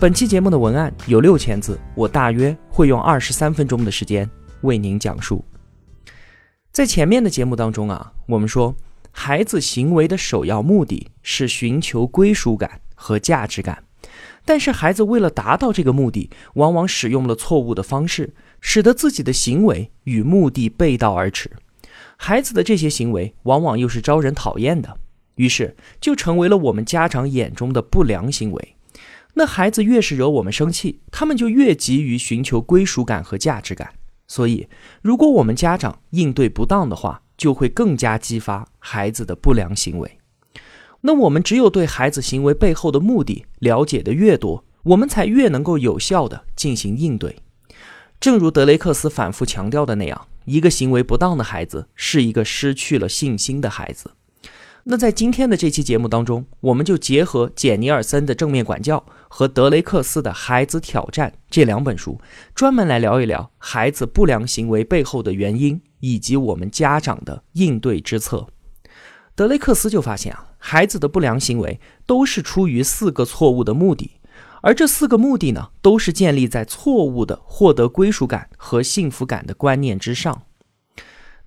本期节目的文案有六千字，我大约会用二十三分钟的时间为您讲述。在前面的节目当中啊，我们说孩子行为的首要目的是寻求归属感和价值感，但是孩子为了达到这个目的，往往使用了错误的方式，使得自己的行为与目的背道而驰。孩子的这些行为往往又是招人讨厌的，于是就成为了我们家长眼中的不良行为。那孩子越是惹我们生气，他们就越急于寻求归属感和价值感。所以，如果我们家长应对不当的话，就会更加激发孩子的不良行为。那我们只有对孩子行为背后的目的了解的越多，我们才越能够有效的进行应对。正如德雷克斯反复强调的那样，一个行为不当的孩子是一个失去了信心的孩子。那在今天的这期节目当中，我们就结合简尼尔森的正面管教和德雷克斯的孩子挑战这两本书，专门来聊一聊孩子不良行为背后的原因，以及我们家长的应对之策。德雷克斯就发现啊，孩子的不良行为都是出于四个错误的目的，而这四个目的呢，都是建立在错误的获得归属感和幸福感的观念之上。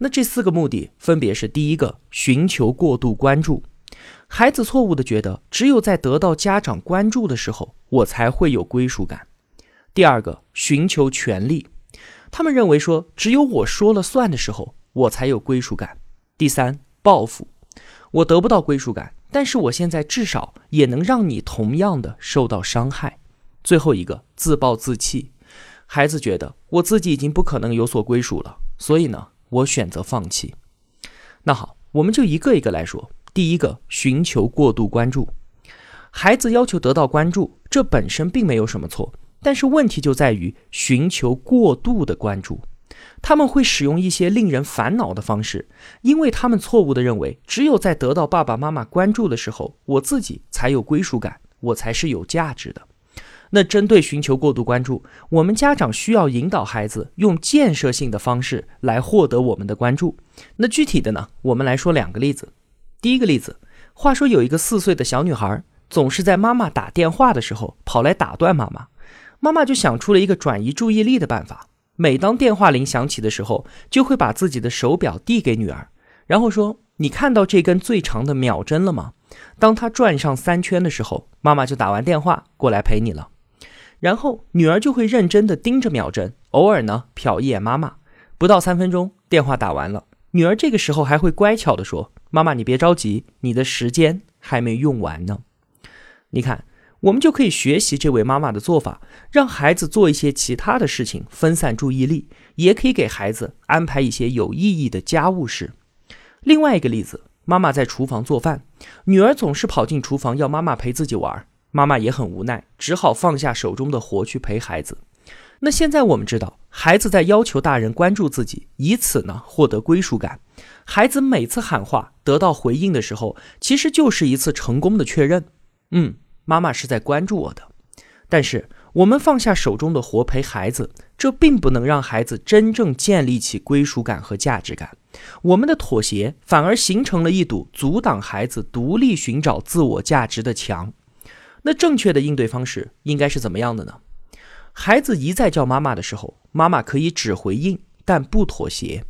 那这四个目的分别是：第一个，寻求过度关注，孩子错误的觉得只有在得到家长关注的时候，我才会有归属感；第二个，寻求权利，他们认为说只有我说了算的时候，我才有归属感；第三，报复，我得不到归属感，但是我现在至少也能让你同样的受到伤害；最后一个，自暴自弃，孩子觉得我自己已经不可能有所归属了，所以呢。我选择放弃。那好，我们就一个一个来说。第一个，寻求过度关注。孩子要求得到关注，这本身并没有什么错，但是问题就在于寻求过度的关注。他们会使用一些令人烦恼的方式，因为他们错误的认为，只有在得到爸爸妈妈关注的时候，我自己才有归属感，我才是有价值的。那针对寻求过度关注，我们家长需要引导孩子用建设性的方式来获得我们的关注。那具体的呢？我们来说两个例子。第一个例子，话说有一个四岁的小女孩，总是在妈妈打电话的时候跑来打断妈妈，妈妈就想出了一个转移注意力的办法。每当电话铃响起的时候，就会把自己的手表递给女儿，然后说：“你看到这根最长的秒针了吗？当它转上三圈的时候，妈妈就打完电话过来陪你了。”然后女儿就会认真的盯着秒针，偶尔呢瞟一眼妈妈。不到三分钟，电话打完了，女儿这个时候还会乖巧的说：“妈妈，你别着急，你的时间还没用完呢。”你看，我们就可以学习这位妈妈的做法，让孩子做一些其他的事情，分散注意力，也可以给孩子安排一些有意义的家务事。另外一个例子，妈妈在厨房做饭，女儿总是跑进厨房要妈妈陪自己玩。妈妈也很无奈，只好放下手中的活去陪孩子。那现在我们知道，孩子在要求大人关注自己，以此呢获得归属感。孩子每次喊话得到回应的时候，其实就是一次成功的确认。嗯，妈妈是在关注我的。但是我们放下手中的活陪孩子，这并不能让孩子真正建立起归属感和价值感。我们的妥协反而形成了一堵阻挡孩子独立寻找自我价值的墙。那正确的应对方式应该是怎么样的呢？孩子一再叫妈妈的时候，妈妈可以只回应，但不妥协。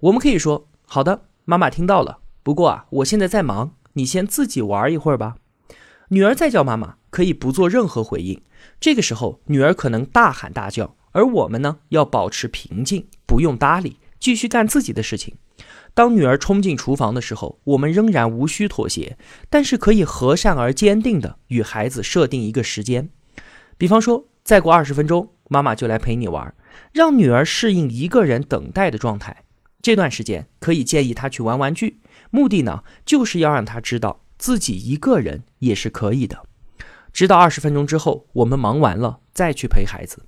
我们可以说：“好的，妈妈听到了。不过啊，我现在在忙，你先自己玩一会儿吧。”女儿再叫妈妈，可以不做任何回应。这个时候，女儿可能大喊大叫，而我们呢，要保持平静，不用搭理，继续干自己的事情。当女儿冲进厨房的时候，我们仍然无需妥协，但是可以和善而坚定地与孩子设定一个时间，比方说，再过二十分钟，妈妈就来陪你玩，让女儿适应一个人等待的状态。这段时间可以建议她去玩玩具，目的呢，就是要让她知道自己一个人也是可以的。直到二十分钟之后，我们忙完了再去陪孩子。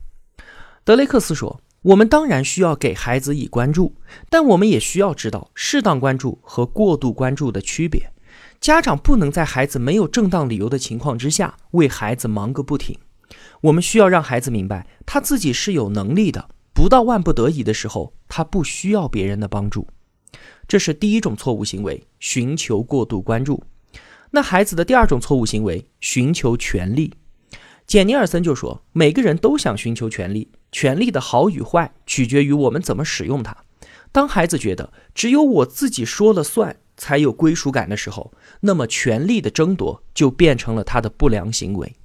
德雷克斯说：“我们当然需要给孩子以关注，但我们也需要知道适当关注和过度关注的区别。家长不能在孩子没有正当理由的情况之下为孩子忙个不停。我们需要让孩子明白他自己是有能力的，不到万不得已的时候，他不需要别人的帮助。这是第一种错误行为：寻求过度关注。那孩子的第二种错误行为：寻求权利。”简尼尔森就说：“每个人都想寻求权利，权利的好与坏取决于我们怎么使用它。当孩子觉得只有我自己说了算才有归属感的时候，那么权力的争夺就变成了他的不良行为。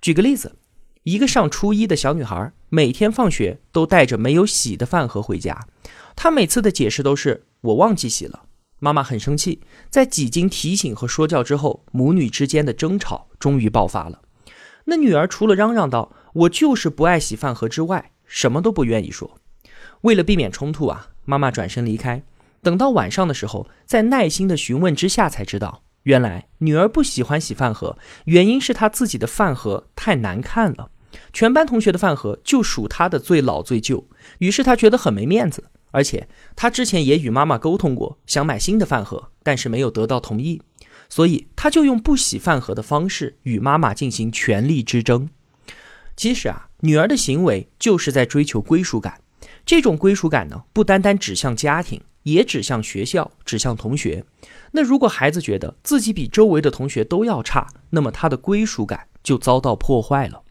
举个例子，一个上初一的小女孩，每天放学都带着没有洗的饭盒回家，她每次的解释都是‘我忘记洗了’，妈妈很生气。在几经提醒和说教之后，母女之间的争吵终于爆发了。”那女儿除了嚷嚷道“我就是不爱洗饭盒”之外，什么都不愿意说。为了避免冲突啊，妈妈转身离开。等到晚上的时候，在耐心的询问之下，才知道原来女儿不喜欢洗饭盒，原因是她自己的饭盒太难看了。全班同学的饭盒就数她的最老最旧，于是她觉得很没面子。而且她之前也与妈妈沟通过，想买新的饭盒，但是没有得到同意。所以她就用不洗饭盒的方式与妈妈进行权力之争。其实啊，女儿的行为就是在追求归属感。这种归属感呢，不单单指向家庭，也指向学校，指向同学。那如果孩子觉得自己比周围的同学都要差，那么他的归属感就遭到破坏了。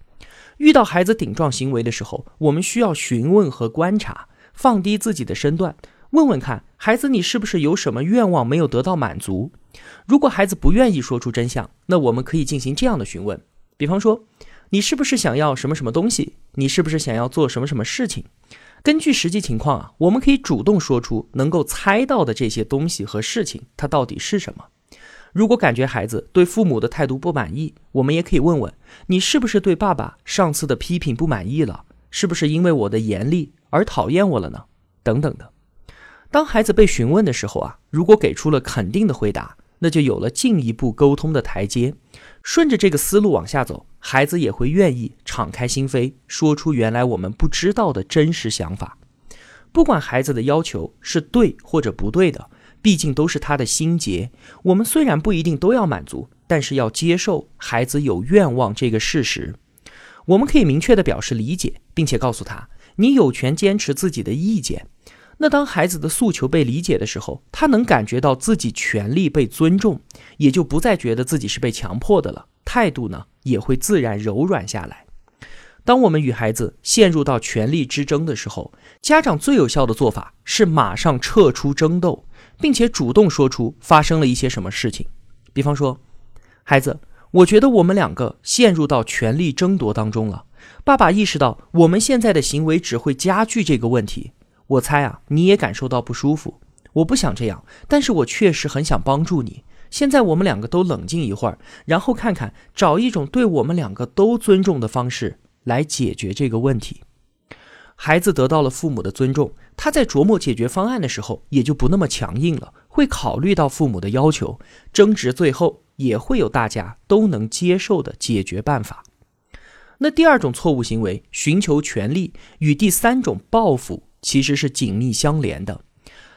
遇到孩子顶撞行为的时候，我们需要询问和观察，放低自己的身段。问问看，孩子，你是不是有什么愿望没有得到满足？如果孩子不愿意说出真相，那我们可以进行这样的询问，比方说，你是不是想要什么什么东西？你是不是想要做什么什么事情？根据实际情况啊，我们可以主动说出能够猜到的这些东西和事情，它到底是什么？如果感觉孩子对父母的态度不满意，我们也可以问问，你是不是对爸爸上次的批评不满意了？是不是因为我的严厉而讨厌我了呢？等等的。当孩子被询问的时候啊，如果给出了肯定的回答，那就有了进一步沟通的台阶。顺着这个思路往下走，孩子也会愿意敞开心扉，说出原来我们不知道的真实想法。不管孩子的要求是对或者不对的，毕竟都是他的心结。我们虽然不一定都要满足，但是要接受孩子有愿望这个事实。我们可以明确的表示理解，并且告诉他，你有权坚持自己的意见。那当孩子的诉求被理解的时候，他能感觉到自己权利被尊重，也就不再觉得自己是被强迫的了，态度呢也会自然柔软下来。当我们与孩子陷入到权力之争的时候，家长最有效的做法是马上撤出争斗，并且主动说出发生了一些什么事情。比方说，孩子，我觉得我们两个陷入到权力争夺当中了。爸爸意识到我们现在的行为只会加剧这个问题。我猜啊，你也感受到不舒服。我不想这样，但是我确实很想帮助你。现在我们两个都冷静一会儿，然后看看找一种对我们两个都尊重的方式来解决这个问题。孩子得到了父母的尊重，他在琢磨解决方案的时候也就不那么强硬了，会考虑到父母的要求，争执最后也会有大家都能接受的解决办法。那第二种错误行为，寻求权利与第三种报复。其实是紧密相连的，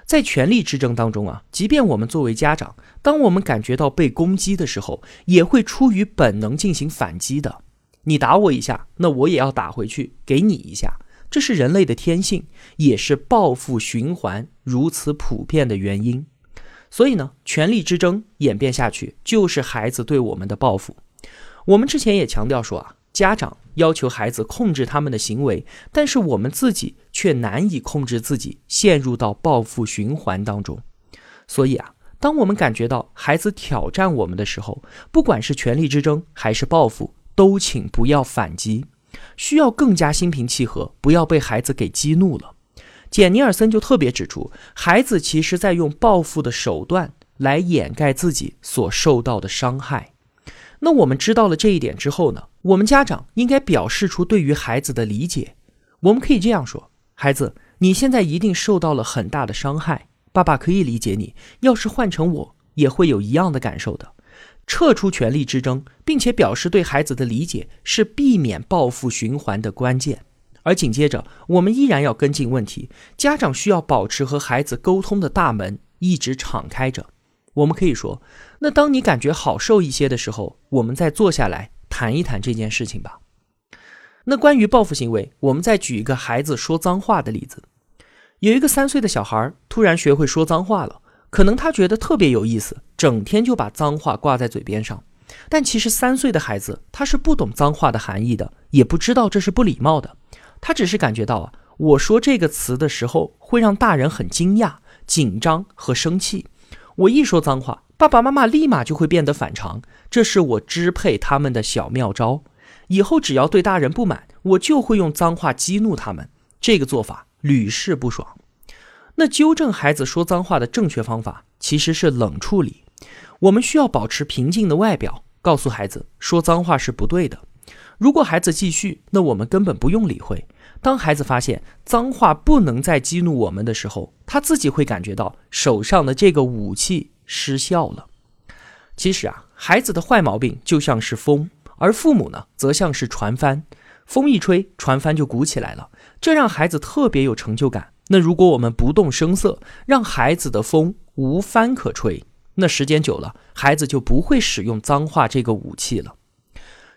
在权力之争当中啊，即便我们作为家长，当我们感觉到被攻击的时候，也会出于本能进行反击的。你打我一下，那我也要打回去，给你一下，这是人类的天性，也是报复循环如此普遍的原因。所以呢，权力之争演变下去，就是孩子对我们的报复。我们之前也强调说啊。家长要求孩子控制他们的行为，但是我们自己却难以控制自己，陷入到报复循环当中。所以啊，当我们感觉到孩子挑战我们的时候，不管是权力之争还是报复，都请不要反击，需要更加心平气和，不要被孩子给激怒了。简尼尔森就特别指出，孩子其实在用报复的手段来掩盖自己所受到的伤害。那我们知道了这一点之后呢？我们家长应该表示出对于孩子的理解。我们可以这样说：孩子，你现在一定受到了很大的伤害，爸爸可以理解你。要是换成我，也会有一样的感受的。撤出权力之争，并且表示对孩子的理解，是避免报复循环的关键。而紧接着，我们依然要跟进问题。家长需要保持和孩子沟通的大门一直敞开着。我们可以说，那当你感觉好受一些的时候，我们再坐下来谈一谈这件事情吧。那关于报复行为，我们再举一个孩子说脏话的例子。有一个三岁的小孩突然学会说脏话了，可能他觉得特别有意思，整天就把脏话挂在嘴边上。但其实三岁的孩子他是不懂脏话的含义的，也不知道这是不礼貌的。他只是感觉到啊，我说这个词的时候会让大人很惊讶、紧张和生气。我一说脏话，爸爸妈妈立马就会变得反常，这是我支配他们的小妙招。以后只要对大人不满，我就会用脏话激怒他们。这个做法屡试不爽。那纠正孩子说脏话的正确方法其实是冷处理。我们需要保持平静的外表，告诉孩子说脏话是不对的。如果孩子继续，那我们根本不用理会。当孩子发现脏话不能再激怒我们的时候，他自己会感觉到手上的这个武器失效了。其实啊，孩子的坏毛病就像是风，而父母呢，则像是船帆。风一吹，船帆就鼓起来了，这让孩子特别有成就感。那如果我们不动声色，让孩子的风无帆可吹，那时间久了，孩子就不会使用脏话这个武器了。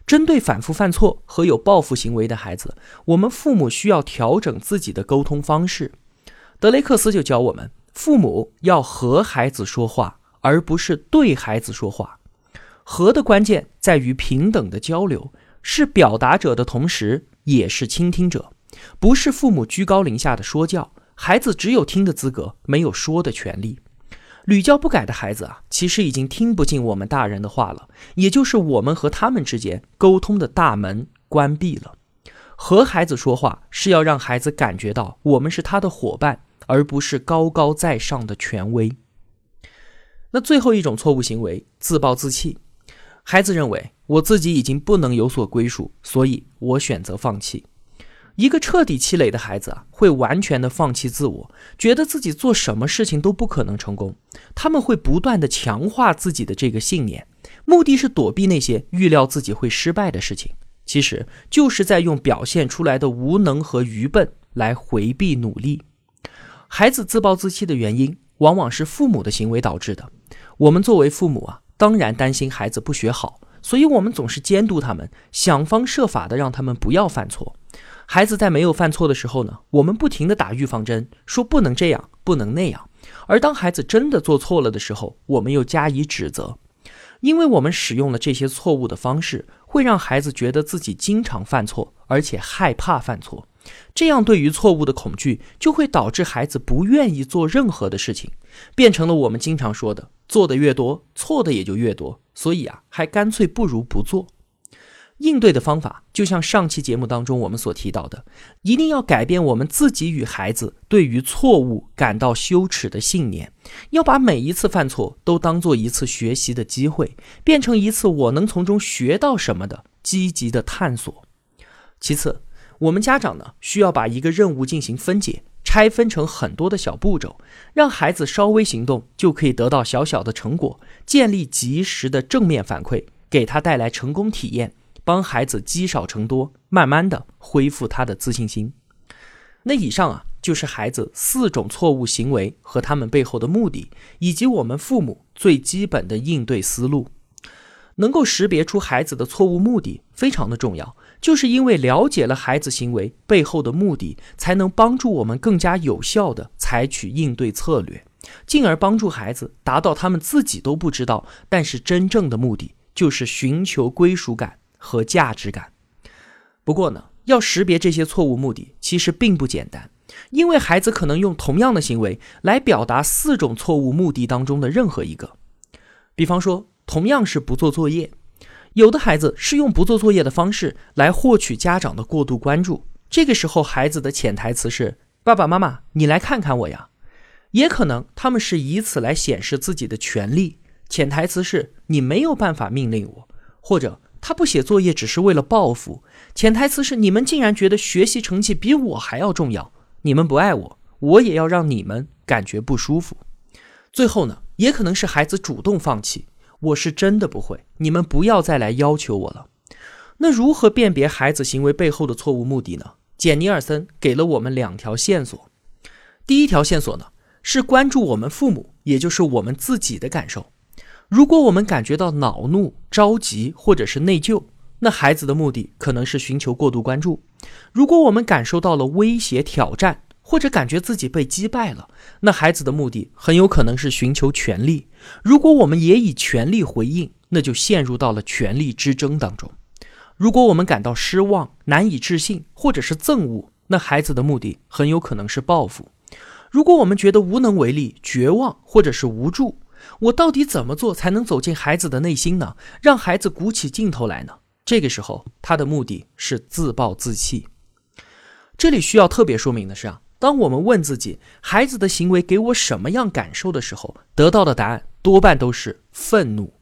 针对反复犯错和有报复行为的孩子，我们父母需要调整自己的沟通方式。德雷克斯就教我们，父母要和孩子说话，而不是对孩子说话。和的关键在于平等的交流，是表达者的同时也是倾听者，不是父母居高临下的说教，孩子只有听的资格，没有说的权利。屡教不改的孩子啊，其实已经听不进我们大人的话了，也就是我们和他们之间沟通的大门关闭了。和孩子说话是要让孩子感觉到我们是他的伙伴，而不是高高在上的权威。那最后一种错误行为，自暴自弃。孩子认为我自己已经不能有所归属，所以我选择放弃。一个彻底气馁的孩子啊，会完全的放弃自我，觉得自己做什么事情都不可能成功。他们会不断的强化自己的这个信念，目的是躲避那些预料自己会失败的事情。其实就是在用表现出来的无能和愚笨来回避努力。孩子自暴自弃的原因，往往是父母的行为导致的。我们作为父母啊，当然担心孩子不学好，所以我们总是监督他们，想方设法的让他们不要犯错。孩子在没有犯错的时候呢，我们不停的打预防针，说不能这样，不能那样。而当孩子真的做错了的时候，我们又加以指责，因为我们使用了这些错误的方式，会让孩子觉得自己经常犯错，而且害怕犯错。这样对于错误的恐惧，就会导致孩子不愿意做任何的事情，变成了我们经常说的：做的越多，错的也就越多。所以啊，还干脆不如不做。应对的方法，就像上期节目当中我们所提到的，一定要改变我们自己与孩子对于错误感到羞耻的信念，要把每一次犯错都当做一次学习的机会，变成一次我能从中学到什么的积极的探索。其次，我们家长呢，需要把一个任务进行分解，拆分成很多的小步骤，让孩子稍微行动就可以得到小小的成果，建立及时的正面反馈，给他带来成功体验。帮孩子积少成多，慢慢的恢复他的自信心。那以上啊，就是孩子四种错误行为和他们背后的目的，以及我们父母最基本的应对思路。能够识别出孩子的错误目的非常的重要，就是因为了解了孩子行为背后的目的，才能帮助我们更加有效的采取应对策略，进而帮助孩子达到他们自己都不知道，但是真正的目的就是寻求归属感。和价值感。不过呢，要识别这些错误目的其实并不简单，因为孩子可能用同样的行为来表达四种错误目的当中的任何一个。比方说，同样是不做作业，有的孩子是用不做作业的方式来获取家长的过度关注，这个时候孩子的潜台词是“爸爸妈妈，你来看看我呀”，也可能他们是以此来显示自己的权利，潜台词是“你没有办法命令我”，或者。他不写作业只是为了报复，潜台词是你们竟然觉得学习成绩比我还要重要，你们不爱我，我也要让你们感觉不舒服。最后呢，也可能是孩子主动放弃，我是真的不会，你们不要再来要求我了。那如何辨别孩子行为背后的错误目的呢？简尼尔森给了我们两条线索。第一条线索呢，是关注我们父母，也就是我们自己的感受。如果我们感觉到恼怒、着急或者是内疚，那孩子的目的可能是寻求过度关注；如果我们感受到了威胁、挑战，或者感觉自己被击败了，那孩子的目的很有可能是寻求权力。如果我们也以权力回应，那就陷入到了权力之争当中。如果我们感到失望、难以置信，或者是憎恶，那孩子的目的很有可能是报复。如果我们觉得无能为力、绝望，或者是无助，我到底怎么做才能走进孩子的内心呢？让孩子鼓起劲头来呢？这个时候，他的目的是自暴自弃。这里需要特别说明的是啊。当我们问自己孩子的行为给我什么样感受的时候，得到的答案多半都是愤怒。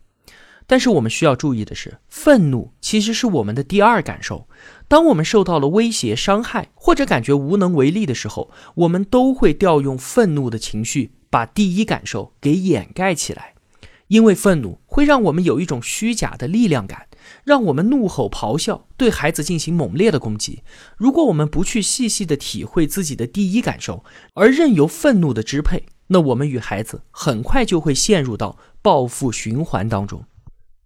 但是我们需要注意的是，愤怒其实是我们的第二感受。当我们受到了威胁、伤害或者感觉无能为力的时候，我们都会调用愤怒的情绪，把第一感受给掩盖起来。因为愤怒会让我们有一种虚假的力量感。让我们怒吼咆哮，对孩子进行猛烈的攻击。如果我们不去细细的体会自己的第一感受，而任由愤怒的支配，那我们与孩子很快就会陷入到报复循环当中。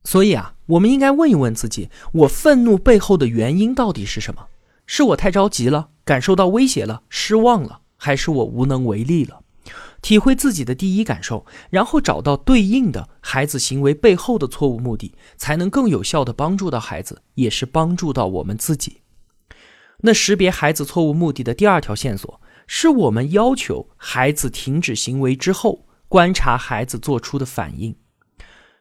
所以啊，我们应该问一问自己：我愤怒背后的原因到底是什么？是我太着急了，感受到威胁了，失望了，还是我无能为力了？体会自己的第一感受，然后找到对应的孩子行为背后的错误目的，才能更有效的帮助到孩子，也是帮助到我们自己。那识别孩子错误目的的第二条线索，是我们要求孩子停止行为之后，观察孩子做出的反应。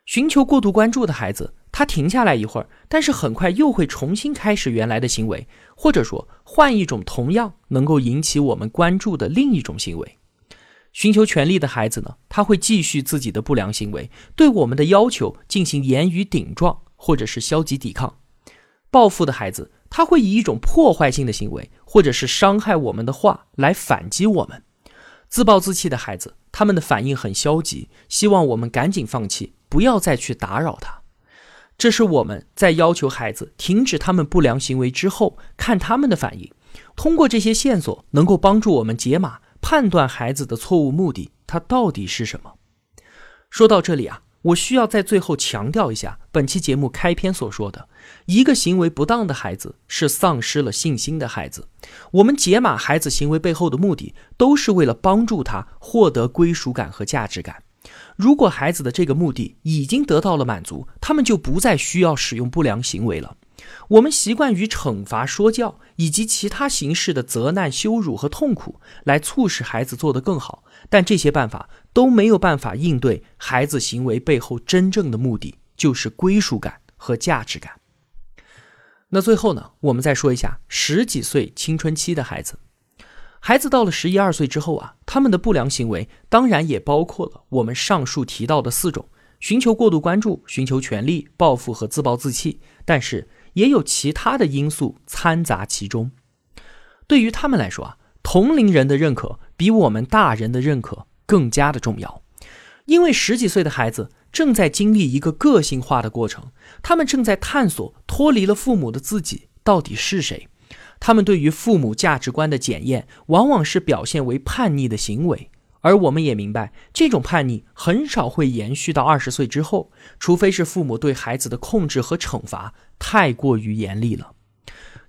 寻求过度关注的孩子，他停下来一会儿，但是很快又会重新开始原来的行为，或者说换一种同样能够引起我们关注的另一种行为。寻求权利的孩子呢，他会继续自己的不良行为，对我们的要求进行言语顶撞或者是消极抵抗。报复的孩子，他会以一种破坏性的行为或者是伤害我们的话来反击我们。自暴自弃的孩子，他们的反应很消极，希望我们赶紧放弃，不要再去打扰他。这是我们在要求孩子停止他们不良行为之后，看他们的反应。通过这些线索，能够帮助我们解码。判断孩子的错误目的，它到底是什么？说到这里啊，我需要在最后强调一下，本期节目开篇所说的，一个行为不当的孩子是丧失了信心的孩子。我们解码孩子行为背后的目的，都是为了帮助他获得归属感和价值感。如果孩子的这个目的已经得到了满足，他们就不再需要使用不良行为了。我们习惯于惩罚、说教以及其他形式的责难、羞辱和痛苦来促使孩子做得更好，但这些办法都没有办法应对孩子行为背后真正的目的，就是归属感和价值感。那最后呢，我们再说一下十几岁青春期的孩子，孩子到了十一二岁之后啊，他们的不良行为当然也包括了我们上述提到的四种：寻求过度关注、寻求权利、报复和自暴自弃。但是也有其他的因素掺杂其中，对于他们来说啊，同龄人的认可比我们大人的认可更加的重要，因为十几岁的孩子正在经历一个个性化的过程，他们正在探索脱离了父母的自己到底是谁，他们对于父母价值观的检验，往往是表现为叛逆的行为。而我们也明白，这种叛逆很少会延续到二十岁之后，除非是父母对孩子的控制和惩罚太过于严厉了。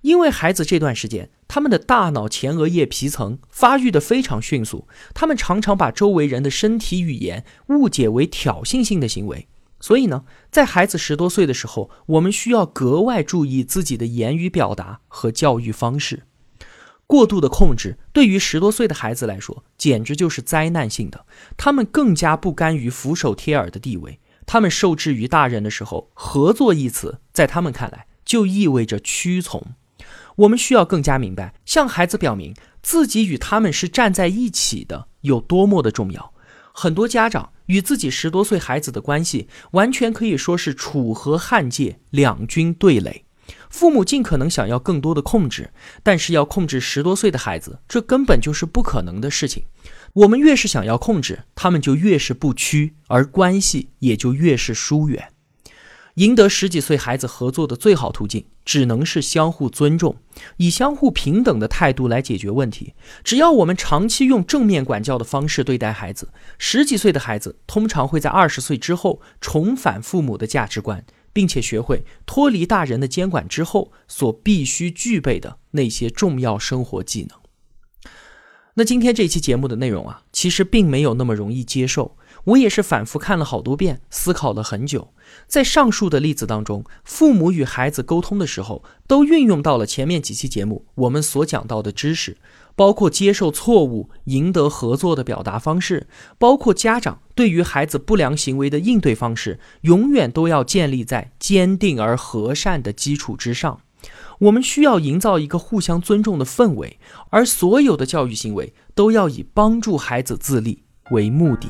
因为孩子这段时间，他们的大脑前额叶皮层发育的非常迅速，他们常常把周围人的身体语言误解为挑衅性的行为。所以呢，在孩子十多岁的时候，我们需要格外注意自己的言语表达和教育方式。过度的控制对于十多岁的孩子来说，简直就是灾难性的。他们更加不甘于俯首帖耳的地位。他们受制于大人的时候，合作一词在他们看来就意味着屈从。我们需要更加明白，向孩子表明自己与他们是站在一起的有多么的重要。很多家长与自己十多岁孩子的关系，完全可以说是楚河汉界，两军对垒。父母尽可能想要更多的控制，但是要控制十多岁的孩子，这根本就是不可能的事情。我们越是想要控制，他们就越是不屈，而关系也就越是疏远。赢得十几岁孩子合作的最好途径，只能是相互尊重。以相互平等的态度来解决问题。只要我们长期用正面管教的方式对待孩子，十几岁的孩子通常会在二十岁之后重返父母的价值观，并且学会脱离大人的监管之后所必须具备的那些重要生活技能。那今天这期节目的内容啊，其实并没有那么容易接受。我也是反复看了好多遍，思考了很久。在上述的例子当中，父母与孩子沟通的时候，都运用到了前面几期节目我们所讲到的知识，包括接受错误、赢得合作的表达方式，包括家长对于孩子不良行为的应对方式，永远都要建立在坚定而和善的基础之上。我们需要营造一个互相尊重的氛围，而所有的教育行为都要以帮助孩子自立为目的。